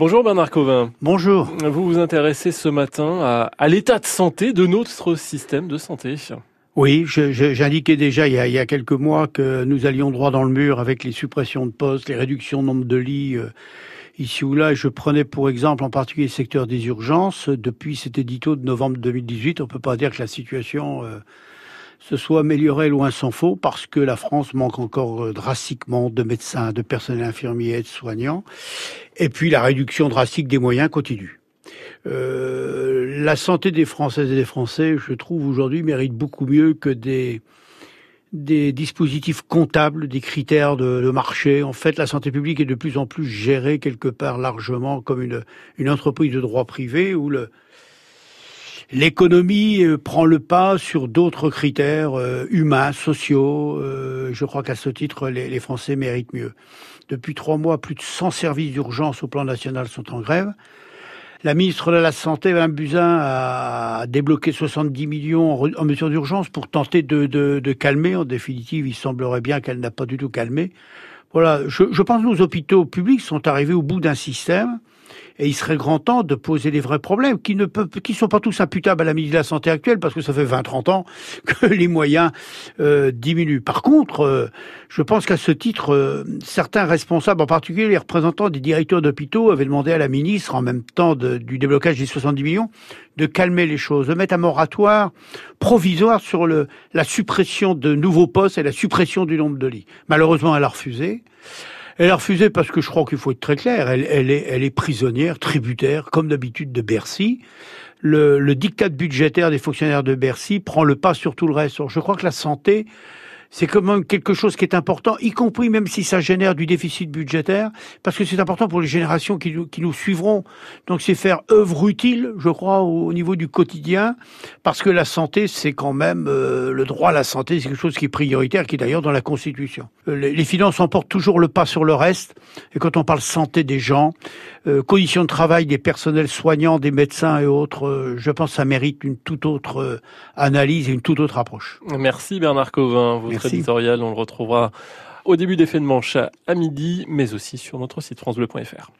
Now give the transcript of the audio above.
Bonjour Bernard Covin. Bonjour. Vous vous intéressez ce matin à, à l'état de santé de notre système de santé. Oui, j'indiquais déjà il y, a, il y, a, quelques mois que nous allions droit dans le mur avec les suppressions de postes, les réductions de nombre de lits euh, ici ou là. Je prenais pour exemple en particulier le secteur des urgences. Depuis cet édito de novembre 2018, on peut pas dire que la situation euh, se soit améliorée loin s'en faut parce que la France manque encore euh, drastiquement de médecins, de personnel infirmier et de soignants. Et puis la réduction drastique des moyens continue. Euh, la santé des Françaises et des Français, je trouve aujourd'hui, mérite beaucoup mieux que des des dispositifs comptables, des critères de, de, marché. En fait, la santé publique est de plus en plus gérée quelque part largement comme une, une entreprise de droit privé où le, l'économie euh, prend le pas sur d'autres critères euh, humains, sociaux. je crois qu'à ce titre, les, Français méritent mieux. Depuis trois mois, plus de 100 services d'urgence au plan national sont en grève. La ministre de la Santé, Mme Buzyn, a débloqué 70 millions en, mesures d'urgence pour tenter de, calmer. En définitive, il semblerait bien qu'elle n'a pas du tout calmé. Voilà, je pense que nos hôpitaux publics sont arrivés au bout d'un système et il serait grand temps de poser les vrais problèmes qui ne peuvent, qui sont pas tous imputables à la ministre de la Santé actuelle parce que ça fait 20-30 ans que les moyens euh, diminuent. Par contre, euh, je pense qu'à ce titre, euh, certains responsables, en particulier les représentants des directeurs d'hôpitaux, avaient demandé à la ministre, en même temps du déblocage des 70 millions, de calmer les choses, de mettre un moratoire provisoire sur la suppression de nouveaux postes et la suppression du nombre de lits. Malheureusement, elle a refusé. Elle a refusé parce que je crois qu'il faut être très clair. Elle, elle, est, elle est prisonnière, tributaire, comme d'habitude, de Bercy. Le, le diktat budgétaire des fonctionnaires de Bercy prend le pas sur tout le reste. je crois que la santé, c'est quand même quelque chose qui est important, y compris même si ça génère du déficit budgétaire, parce que c'est important pour les générations qui nous, qui nous suivront. Donc c'est faire œuvre utile, je crois, au, niveau du quotidien, parce que la santé, c'est quand même euh, le droit à la santé, c'est quelque chose qui est prioritaire, qui est d'ailleurs dans la Constitution. Euh, les, finances emportent toujours le pas sur le reste, et quand on parle santé des gens, euh, conditions de travail des personnels soignants, des médecins et autres, euh, je pense que ça mérite une toute autre euh, analyse et une toute autre approche. Merci Bernard Covin. Éditorial, on le retrouvera au début des faits de manche à midi, mais aussi sur notre site francebleu.fr.